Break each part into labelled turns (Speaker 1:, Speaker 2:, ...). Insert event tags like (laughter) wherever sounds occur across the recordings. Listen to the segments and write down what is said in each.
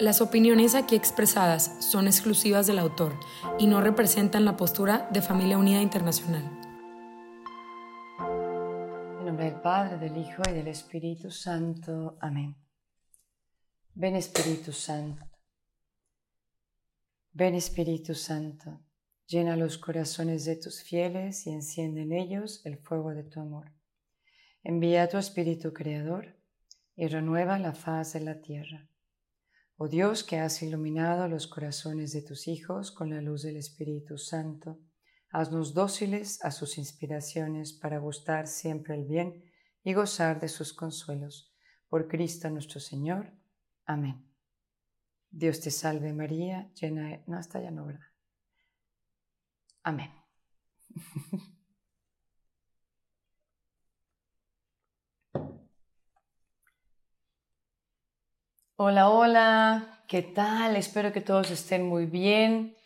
Speaker 1: Las opiniones aquí expresadas son exclusivas del autor y no representan la postura de Familia Unida Internacional.
Speaker 2: En nombre del Padre, del Hijo y del Espíritu Santo. Amén. Ven Espíritu Santo. Ven Espíritu Santo. Llena los corazones de tus fieles y enciende en ellos el fuego de tu amor. Envía tu Espíritu Creador y renueva la faz de la tierra. Oh Dios que has iluminado los corazones de tus hijos con la luz del Espíritu Santo, haznos dóciles a sus inspiraciones para gustar siempre el bien y gozar de sus consuelos. Por Cristo nuestro Señor. Amén. Dios te salve María, llena de... No, hasta ya no, ¿verdad? Amén. (laughs) Hola, hola, ¿qué tal? Espero que todos estén muy bien.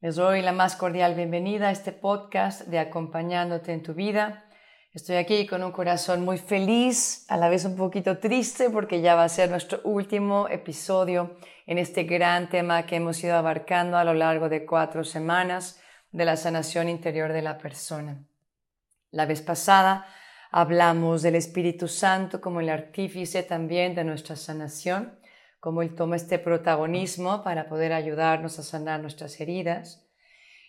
Speaker 2: Les doy la más cordial bienvenida a este podcast de Acompañándote en tu vida. Estoy aquí con un corazón muy feliz, a la vez un poquito triste porque ya va a ser nuestro último episodio en este gran tema que hemos ido abarcando a lo largo de cuatro semanas de la sanación interior de la persona. La vez pasada hablamos del Espíritu Santo como el artífice también de nuestra sanación cómo Él toma este protagonismo para poder ayudarnos a sanar nuestras heridas.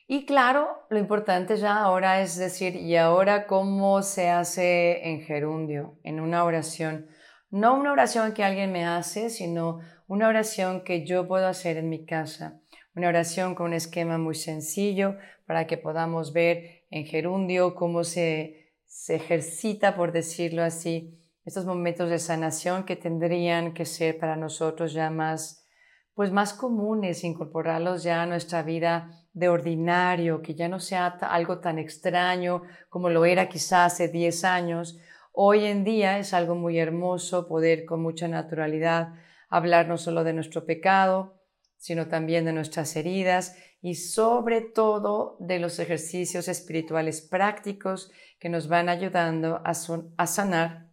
Speaker 2: Y claro, lo importante ya ahora es decir, ¿y ahora cómo se hace en gerundio, en una oración? No una oración que alguien me hace, sino una oración que yo puedo hacer en mi casa. Una oración con un esquema muy sencillo para que podamos ver en gerundio cómo se, se ejercita, por decirlo así, estos momentos de sanación que tendrían que ser para nosotros ya más, pues más comunes, incorporarlos ya a nuestra vida de ordinario, que ya no sea algo tan extraño como lo era quizás hace 10 años. Hoy en día es algo muy hermoso poder con mucha naturalidad hablar no solo de nuestro pecado, sino también de nuestras heridas y sobre todo de los ejercicios espirituales prácticos que nos van ayudando a, a sanar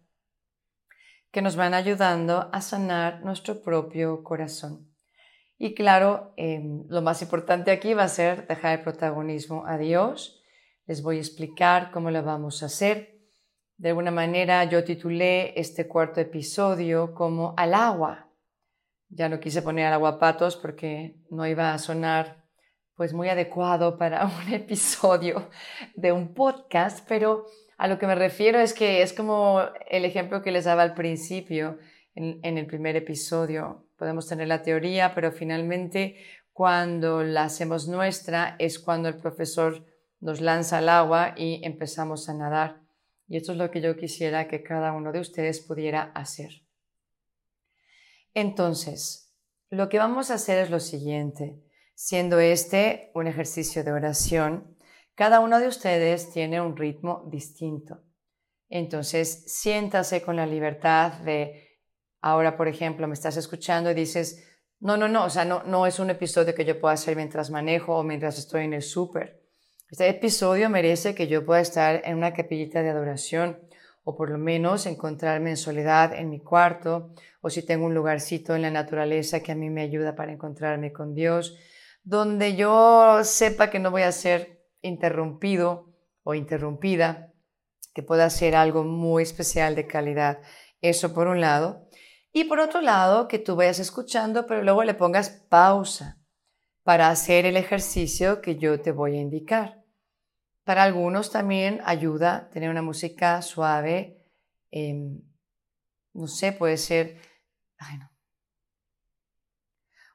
Speaker 2: que nos van ayudando a sanar nuestro propio corazón. Y claro, em, lo más importante aquí va a ser dejar el protagonismo a Dios. Les voy a explicar cómo lo vamos a hacer. De alguna manera yo titulé este cuarto episodio como al agua. Ya no quise poner al agua patos porque no iba a sonar pues muy adecuado para (laughs) un episodio de un podcast, pero a lo que me refiero es que es como el ejemplo que les daba al principio en, el primer episodio. Podemos tener la teoría, pero finalmente cuando la hacemos nuestra es cuando el profesor nos lanza al agua y empezamos a nadar. Y esto es lo que yo quisiera que cada uno de ustedes pudiera hacer. Entonces, lo que vamos a hacer es lo siguiente, siendo este un ejercicio de oración, cada uno de ustedes tiene un ritmo distinto. Entonces, siéntase con la libertad de, ahora, por ejemplo, me estás escuchando y dices, no, no, no, o sea, no, no es un episodio que yo pueda hacer mientras manejo o mientras estoy en el súper. Este episodio merece que yo pueda estar en una capillita de adoración o por lo menos encontrarme en soledad en mi cuarto o si tengo un lugarcito en la naturaleza que a mí me ayuda para encontrarme con Dios, donde yo sepa que no voy a ser interrumpido o interrumpida, que pueda ser algo muy especial de calidad. Eso por un lado. Y por otro lado, que tú vayas escuchando, pero luego le pongas pausa para hacer el ejercicio que yo te voy a indicar. Para algunos también ayuda tener una música suave, em, no sé, puede ser,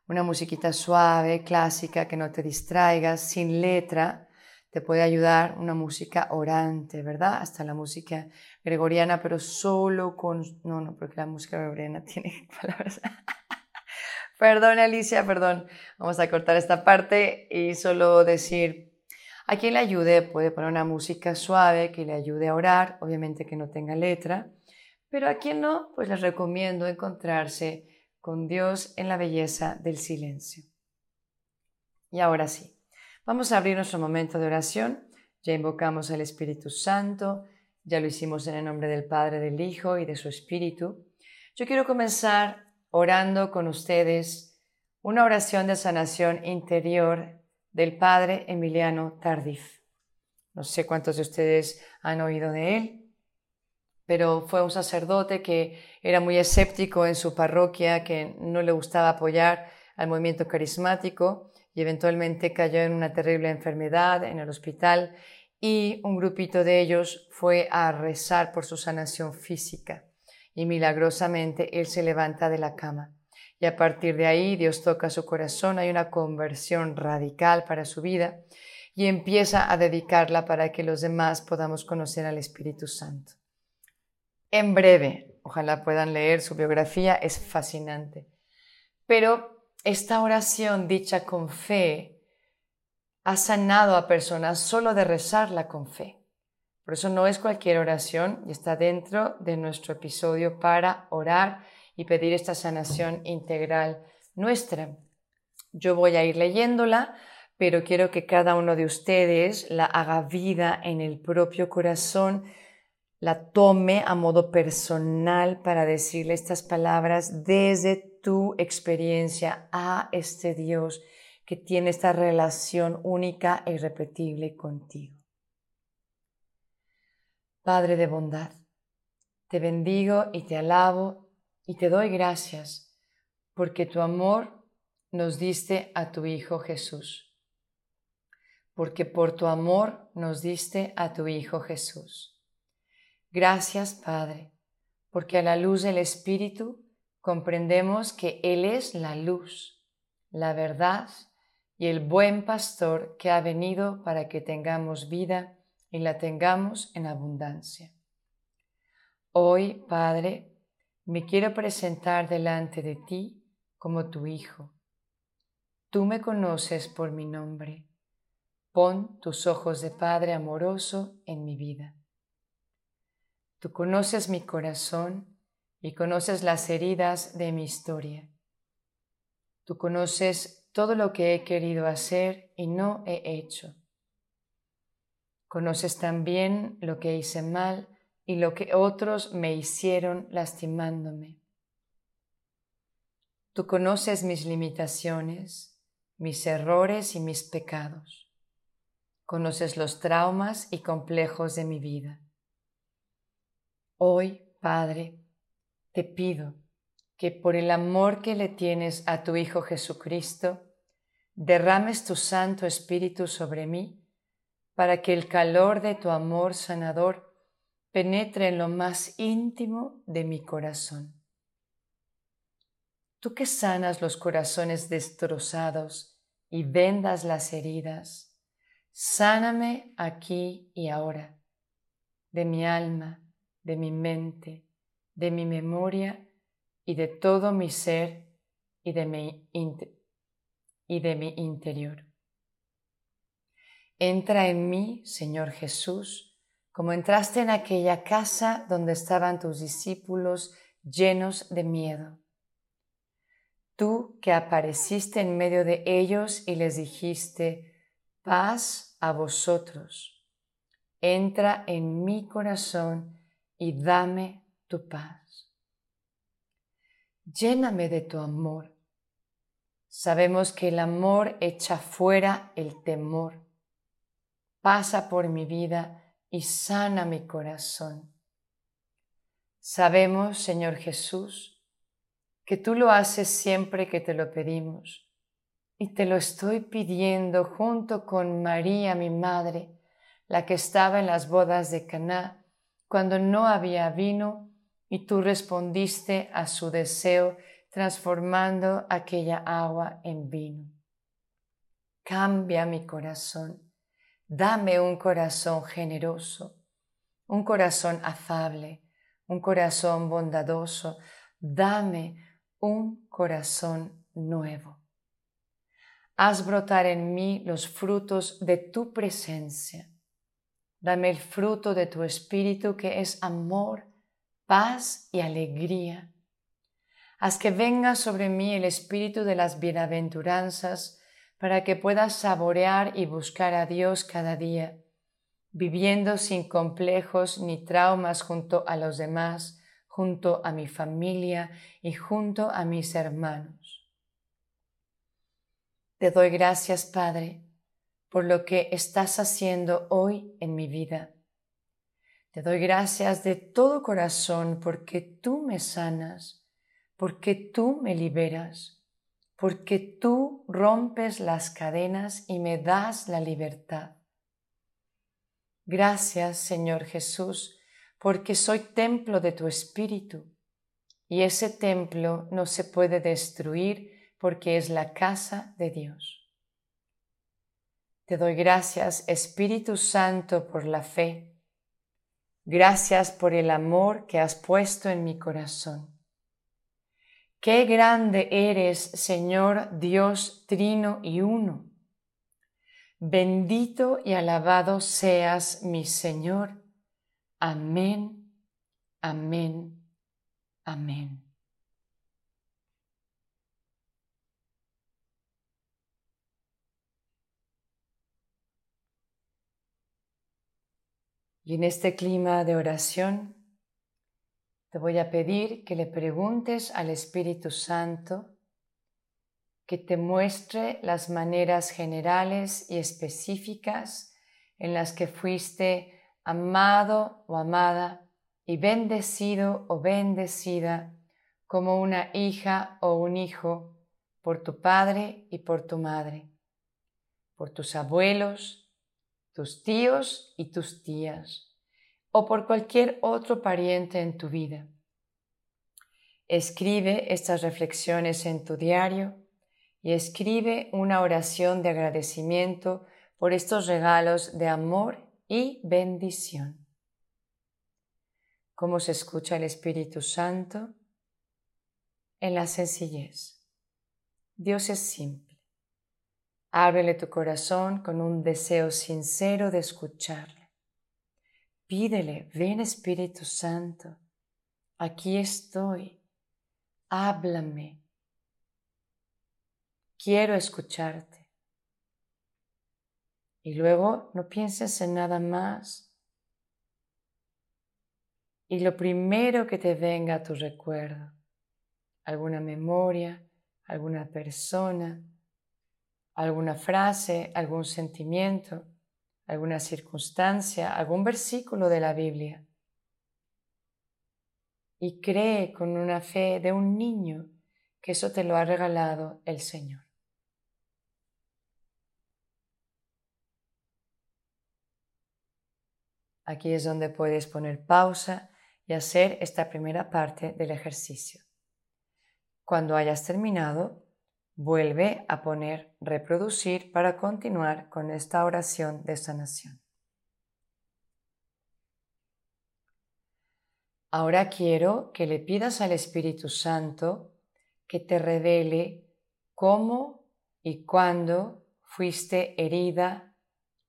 Speaker 2: una musiquita suave, clásica, que no te distraigas, sin letra, te puede ayudar una música orante, ¿verdad? Hasta la música gregoriana, pero solo con... No, no, porque la música gregoriana (laughs) tiene palabras... (laughs) Perdón, Alicia, perdón. Vamos a cortar esta parte y solo decir, a quien le ayude puede poner una música suave que le ayude a orar, obviamente que no tenga letra, pero a quien no, pues les recomiendo encontrarse con Dios en la belleza del silencio. Y ahora sí, vamos a abrir nuestro momento de oración. Ya invocamos al Espíritu Santo, ya lo hicimos en el nombre del Padre, del Hijo y de su Espíritu. Yo quiero comenzar orando con ustedes una oración de sanación interior del Padre Emiliano Tardif. No sé cuántos de ustedes han oído de él, pero fue un sacerdote que era muy escéptico en su parroquia, que no le gustaba apoyar al movimiento carismático y eventualmente cayó en una terrible enfermedad en el hospital y un grupito de ellos fue a rezar por su sanación física y milagrosamente él se levanta de la cama. Y a partir de ahí Dios toca su corazón, hay una conversión radical para su vida y empieza a dedicarla para que los demás podamos conocer al Espíritu Santo. En breve, ojalá puedan leer su biografía, es fascinante. Pero esta oración dicha con fe ha sanado a personas solo de rezarla con fe. Por eso no es cualquier oración y está dentro de nuestro episodio para orar y pedir esta sanación integral nuestra. Yo voy a ir leyéndola, pero quiero que cada uno de ustedes la haga vida en el propio corazón, la tome a modo personal para decirle estas palabras desde tu experiencia a este Dios que tiene esta relación única e irrepetible contigo. Padre de bondad, te bendigo y te alabo y te doy gracias porque tu amor nos diste a tu Hijo Jesús. Porque por tu amor nos diste a tu Hijo Jesús. Gracias, Padre, porque a la luz del Espíritu comprendemos que Él es la luz, la verdad y el buen pastor que ha venido para que tengamos vida y la tengamos en abundancia. Hoy, Padre, me quiero presentar delante de ti como tu Hijo. Tú me conoces por mi nombre. Pon tus ojos de Padre amoroso en mi vida. Tú conoces mi corazón y conoces las heridas de mi historia. Tú conoces todo lo que he querido hacer y no he hecho. Conoces también lo que hice mal y lo que otros me hicieron lastimándome. Tú conoces mis limitaciones, mis errores y mis pecados. Conoces los traumas y complejos de mi vida. Hoy, Padre, te pido que por el amor que le tienes a tu Hijo Jesucristo, derrames tu Santo Espíritu sobre mí, para que el calor de tu amor sanador penetre en lo más íntimo de mi corazón. Tú que sanas los corazones destrozados y vendas las heridas, sáname aquí y ahora, de mi alma, de mi mente, de mi memoria y de todo mi ser y de mi, y de mi interior. Entra en mí, Señor Jesús, como entraste en aquella casa donde estaban tus discípulos llenos de miedo. Tú que apareciste en medio de ellos y les dijiste, paz a vosotros. Entra en mi corazón y dame tu paz. Lléname de tu amor. Sabemos que el amor echa fuera el temor. Pasa por mi vida y sana mi corazón. Sabemos, Señor Jesús, que tú lo haces siempre que te lo pedimos. Y te lo estoy pidiendo junto con María, mi madre, la que estaba en las bodas de Caná, cuando no había vino y tú respondiste a su deseo transformando aquella agua en vino. Cambia mi corazón, dame un corazón generoso, un corazón afable, un corazón bondadoso, dame un corazón nuevo. Haz brotar en mí los frutos de tu presencia. Dame el fruto de tu espíritu que es amor, paz y alegría. Haz que venga sobre mí el espíritu de las bienaventuranzas para que pueda saborear y buscar a Dios cada día, viviendo sin complejos ni traumas junto a los demás, junto a mi familia y junto a mis hermanos. Te doy gracias, Padre, por lo que estás haciendo hoy en mi vida. Te doy gracias de todo corazón porque tú me sanas, porque tú me liberas, porque tú rompes las cadenas y me das la libertad. Gracias, Señor Jesús, porque soy templo de tu Espíritu, y ese templo no se puede destruir porque es la casa de Dios. Te doy gracias, Espíritu Santo, por la fe. Gracias por el amor que has puesto en mi corazón. Qué grande eres, Señor Dios Trino y Uno. Bendito y alabado seas, mi Señor Amén, amén, amén. Y en este clima de oración, te voy a pedir que le preguntes al Espíritu Santo que te muestre las maneras generales y específicas en las que fuiste amado o amada y bendecido o bendecida como una hija o un hijo por tu padre y por tu madre, por tus abuelos, tus tíos y tus tías, o por cualquier otro pariente en tu vida. Escribe estas reflexiones en tu diario y escribe una oración de agradecimiento por estos regalos de amor y bendición. ¿Cómo se escucha el Espíritu Santo? En la sencillez. Dios es simple. Ábrele tu corazón con un deseo sincero de escucharle. Pídele, ven Espíritu Santo, aquí estoy, háblame. Quiero escucharte. Y luego no pienses en nada más. Y lo primero que te venga a tu recuerdo, alguna memoria, alguna persona, alguna frase, algún sentimiento, alguna circunstancia, algún versículo de la Biblia. Y cree con una fe de un niño que eso te lo ha regalado el Señor. Aquí es donde puedes poner pausa y hacer esta primera parte del ejercicio. Cuando hayas terminado, vuelve a poner reproducir para continuar con esta oración de sanación. Ahora quiero que le pidas al Espíritu Santo que te revele cómo y cuándo fuiste herida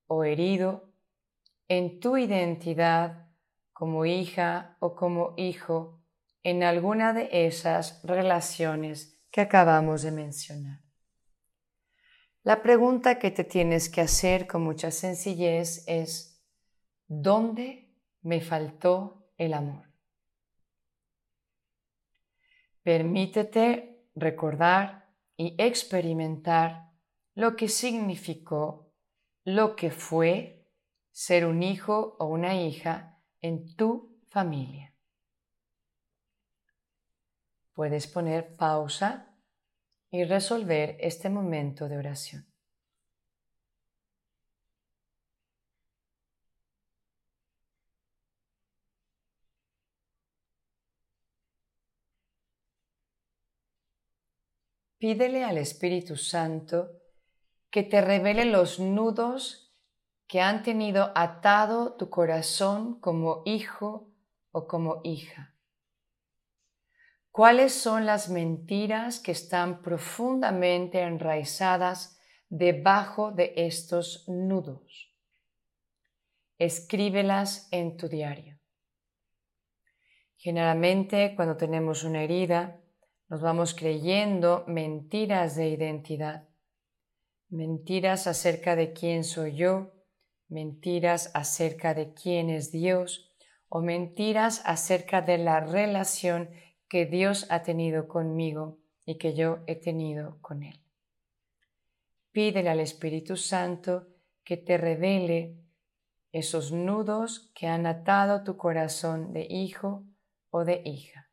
Speaker 2: o herido en tu identidad como hija o como hijo en alguna de esas relaciones que acabamos de mencionar. La pregunta que te tienes que hacer con mucha sencillez es, ¿dónde me faltó el amor? Permítete recordar y experimentar lo que significó, lo que fue ser un hijo o una hija en tu familia. Puedes poner pausa y resolver este momento de oración. Pídele al Espíritu Santo que te revele los nudos que han tenido atado tu corazón como hijo o como hija. ¿Cuáles son las mentiras que están profundamente enraizadas debajo de estos nudos? Escríbelas en tu diario. Generalmente cuando tenemos una herida, nos vamos creyendo mentiras de identidad, mentiras acerca de quién soy yo, mentiras acerca de quién es Dios o mentiras acerca de la relación que Dios ha tenido conmigo y que yo he tenido con Él. Pídele al Espíritu Santo que te revele esos nudos que han atado tu corazón de hijo o de hija.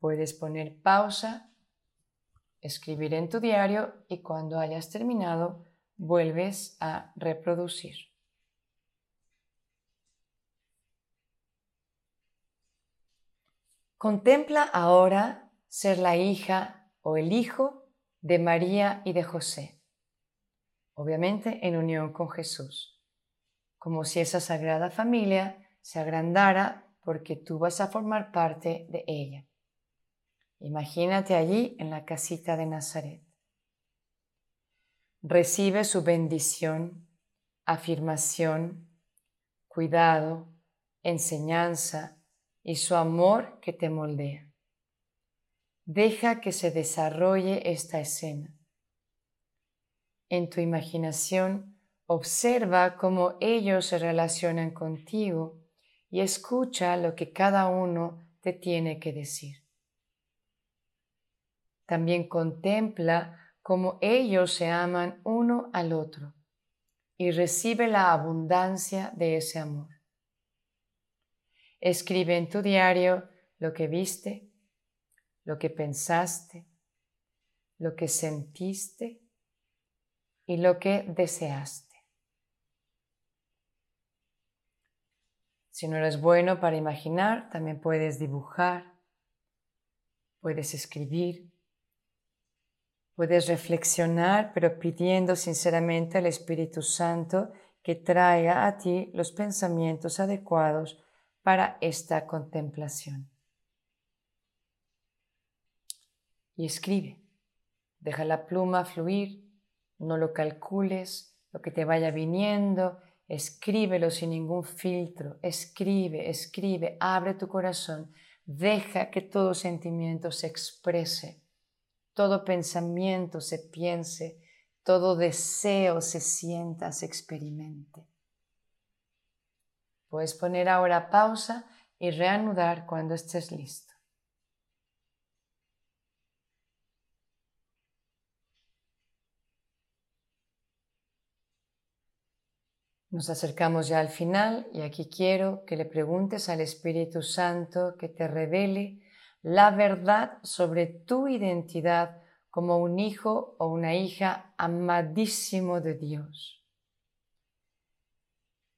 Speaker 2: Puedes poner pausa, escribir en tu diario y cuando hayas terminado vuelves a reproducir. Contempla ahora ser la hija o el hijo de María y de José, obviamente en unión con Jesús, como si esa sagrada familia se agrandara porque tú vas a formar parte de ella. Imagínate allí en la casita de Nazaret. Recibe su bendición, afirmación, cuidado, enseñanza, y su amor que te moldea. Deja que se desarrolle esta escena. En tu imaginación, observa cómo ellos se relacionan contigo y escucha lo que cada uno te tiene que decir. También contempla cómo ellos se aman uno al otro y recibe la abundancia de ese amor. Escribe en tu diario lo que viste, lo que pensaste, lo que sentiste y lo que deseaste. Si no eres bueno para imaginar, también puedes dibujar, puedes escribir, puedes reflexionar, pero pidiendo sinceramente al Espíritu Santo que traiga a ti los pensamientos adecuados para esta contemplación. Y escribe, deja la pluma fluir, no lo calcules, lo que te vaya viniendo, escríbelo sin ningún filtro, escribe, escribe, abre tu corazón, deja que todo sentimiento se exprese, todo pensamiento se piense, todo deseo se sienta, se experimente. Puedes poner ahora pausa y reanudar cuando estés listo. Nos acercamos ya al final y aquí quiero que le preguntes al Espíritu Santo que te revele la verdad sobre tu identidad como un hijo o una hija amadísimo de Dios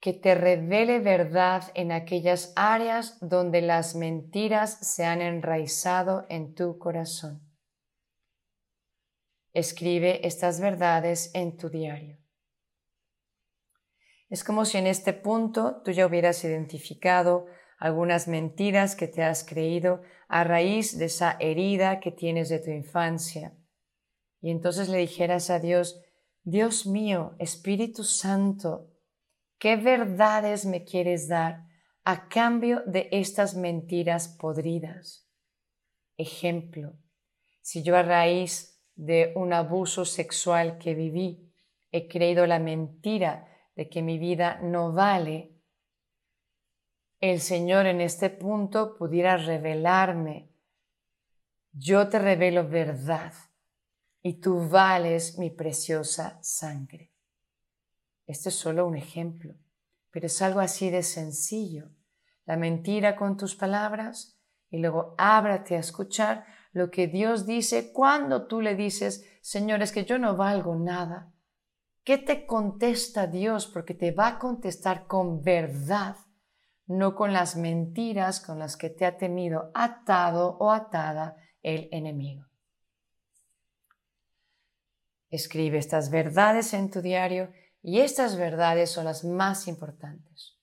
Speaker 2: que te revele verdad en aquellas áreas donde las mentiras se han enraizado en tu corazón. Escribe estas verdades en tu diario. Es como si en este punto tú ya hubieras identificado algunas mentiras que te has creído a raíz de esa herida que tienes de tu infancia. Y entonces le dijeras a Dios, Dios mío, Espíritu Santo, ¿Qué verdades me quieres dar a cambio de estas mentiras podridas? Ejemplo, si yo a raíz de un abuso sexual que viví he creído la mentira de que mi vida no vale, el Señor en este punto pudiera revelarme, yo te revelo verdad y tú vales mi preciosa sangre. Este es solo un ejemplo, pero es algo así de sencillo. La mentira con tus palabras y luego ábrate a escuchar lo que Dios dice cuando tú le dices, Señor, es que yo no valgo nada. ¿Qué te contesta Dios? Porque te va a contestar con verdad, no con las mentiras con las que te ha tenido atado o atada el enemigo. Escribe estas verdades en tu diario Y estas verdades son las más importantes.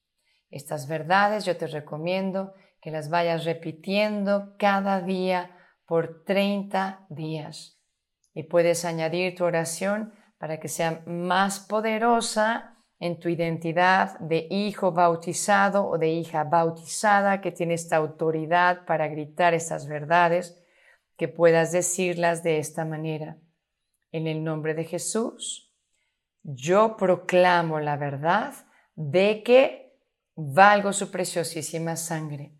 Speaker 2: Estas verdades yo te recomiendo que las vayas repitiendo cada día por 30 días. Y puedes añadir tu oración para que sea más poderosa en tu identidad de hijo bautizado o de hija bautizada que tiene esta autoridad para gritar estas verdades, que puedas decirlas de esta manera. En el nombre de Jesús, yo proclamo la verdad de que valgo su preciosísima sangre.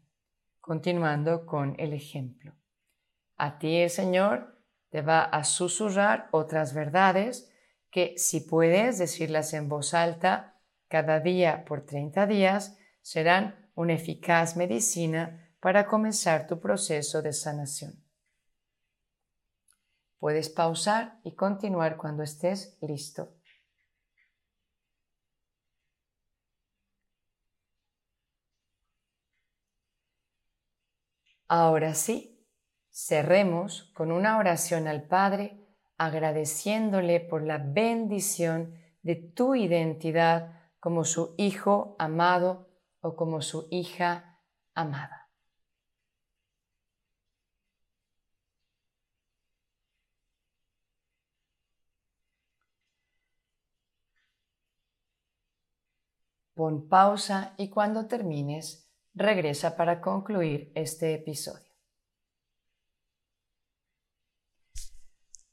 Speaker 2: Continuando con el ejemplo. A ti el Señor te va a susurrar otras verdades que si puedes decirlas en voz alta cada día por 30 días, serán una eficaz medicina para comenzar tu proceso de sanación. Puedes pausar y continuar cuando estés listo. Ahora sí, cerremos con una oración al Padre agradeciéndole por la bendición de tu identidad como su hijo amado o como su hija amada. Pon pausa y cuando termines, regresa para concluir este episodio.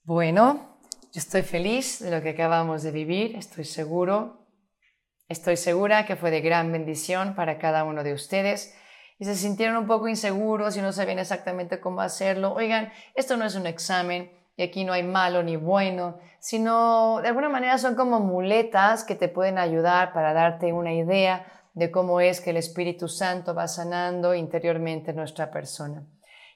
Speaker 2: Bueno, yo estoy feliz de lo que acabamos de vivir, estoy seguro, estoy segura que fue de gran bendición para cada uno de ustedes y se sintieron un poco inseguros y no sabían exactamente cómo hacerlo. Oigan, esto no es un examen y aquí no hay malo ni bueno, sino de alguna manera son como muletas que te pueden ayudar para darte una idea de cómo es que el Espíritu Santo va sanando interiormente nuestra persona.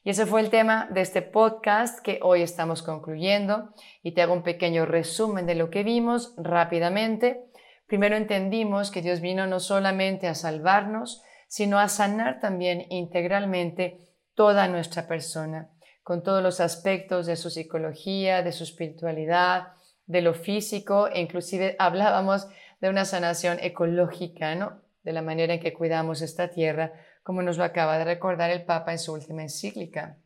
Speaker 2: Y ese fue el tema de este podcast que hoy estamos concluyendo y te hago un pequeño resumen de lo que vimos rápidamente. Primero entendimos que Dios vino no solamente a salvarnos, sino a sanar también integralmente toda nuestra persona, con todos los aspectos de su psicología, de su espiritualidad, de lo físico, e inclusive hablábamos de una sanación ecológica, ¿no? De la manera en que cuidamos esta tierra como nos lo acaba de recordar el Papa en su última encíclica.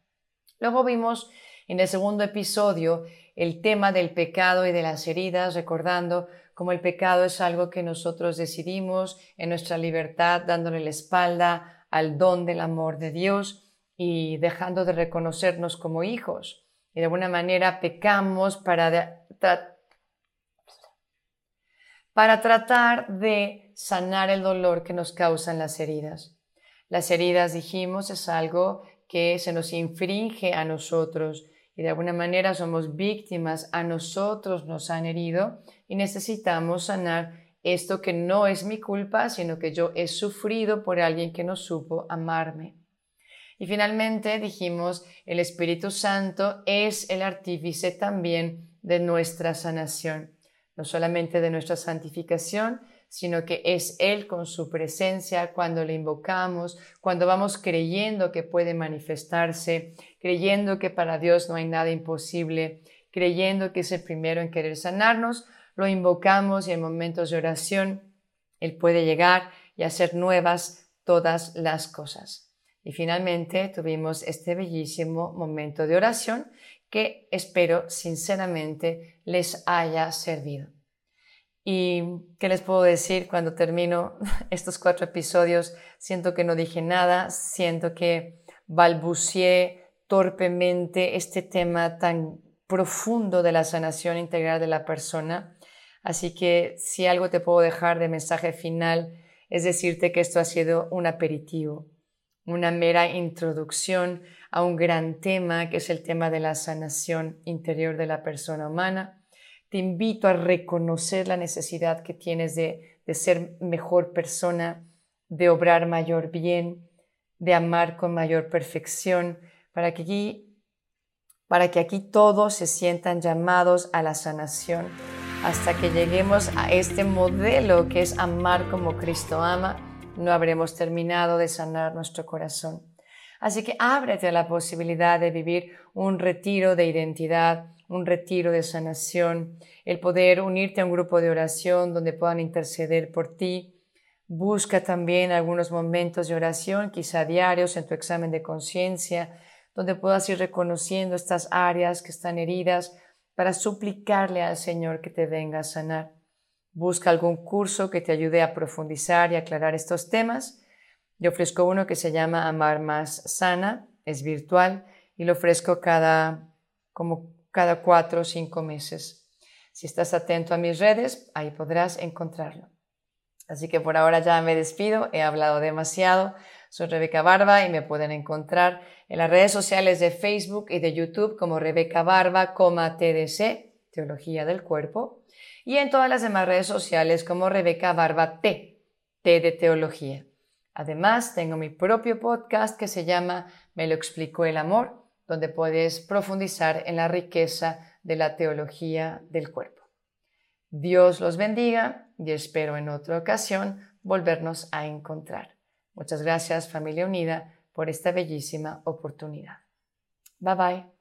Speaker 2: Luego vimos en el segundo episodio el tema del pecado y de las heridas, recordando cómo el pecado es algo que nosotros decidimos en nuestra libertad, dándole la espalda al don del amor de Dios y dejando de reconocernos como hijos. Y de alguna manera pecamos para, para tratar de sanar el dolor que nos causan las heridas. Las heridas, dijimos, es algo que se nos infringe a nosotros y de alguna manera somos víctimas, a nosotros nos han herido y necesitamos sanar esto que no es mi culpa, sino que yo he sufrido por alguien que no supo amarme. Y finalmente dijimos, el Espíritu Santo es el artífice también de nuestra sanación, no solamente de nuestra santificación, sino que es Él con su presencia cuando le invocamos, cuando vamos creyendo que puede manifestarse, creyendo que para Dios no hay nada imposible, creyendo que es el primero en querer sanarnos, lo invocamos y en momentos de oración Él puede llegar y hacer nuevas todas las cosas. Y finalmente tuvimos este bellísimo momento de oración que espero sinceramente les haya servido. ¿Y qué les puedo decir cuando termino (laughs) estos cuatro episodios? Siento que no dije nada, siento que balbuceé torpemente este tema tan profundo de la sanación integral de la persona. Así que si algo te puedo dejar de mensaje final es decirte que esto ha sido un aperitivo, una mera introducción a un gran tema que es el tema de la sanación interior de la persona humana. Te invito a reconocer la necesidad que tienes de, ser mejor persona, de obrar mayor bien, de amar con mayor perfección, para que aquí, para que aquí todos se sientan llamados a la sanación, hasta que lleguemos a este modelo que es amar como Cristo ama, no habremos terminado de sanar nuestro corazón. Así que ábrete a la posibilidad de vivir un retiro de identidad, un retiro de sanación, el poder unirte a un grupo de oración donde puedan interceder por ti. Busca también algunos momentos de oración, quizá diarios en tu examen de conciencia, donde puedas ir reconociendo estas áreas que están heridas para suplicarle al Señor que te venga a sanar. Busca algún curso que te ayude a profundizar y aclarar estos temas. Yo ofrezco uno que se llama Amar más sana, es virtual y lo ofrezco cada como cada cuatro o cinco meses. Si estás atento a mis redes, ahí podrás encontrarlo. Así que por ahora ya me despido, he hablado demasiado. Soy Rebeca Barba y me pueden encontrar en las redes sociales de Facebook y de YouTube como Rebeca Barba, TDC, Teología del Cuerpo, y en todas las demás redes sociales como Rebeca Barba T, T de Teología. Además, tengo mi propio podcast que se llama Me lo explicó el amor, donde puedes profundizar en la riqueza de la teología del cuerpo. Dios los bendiga y espero en otra ocasión volvernos a encontrar. Muchas gracias familia unida por esta bellísima oportunidad. Bye bye.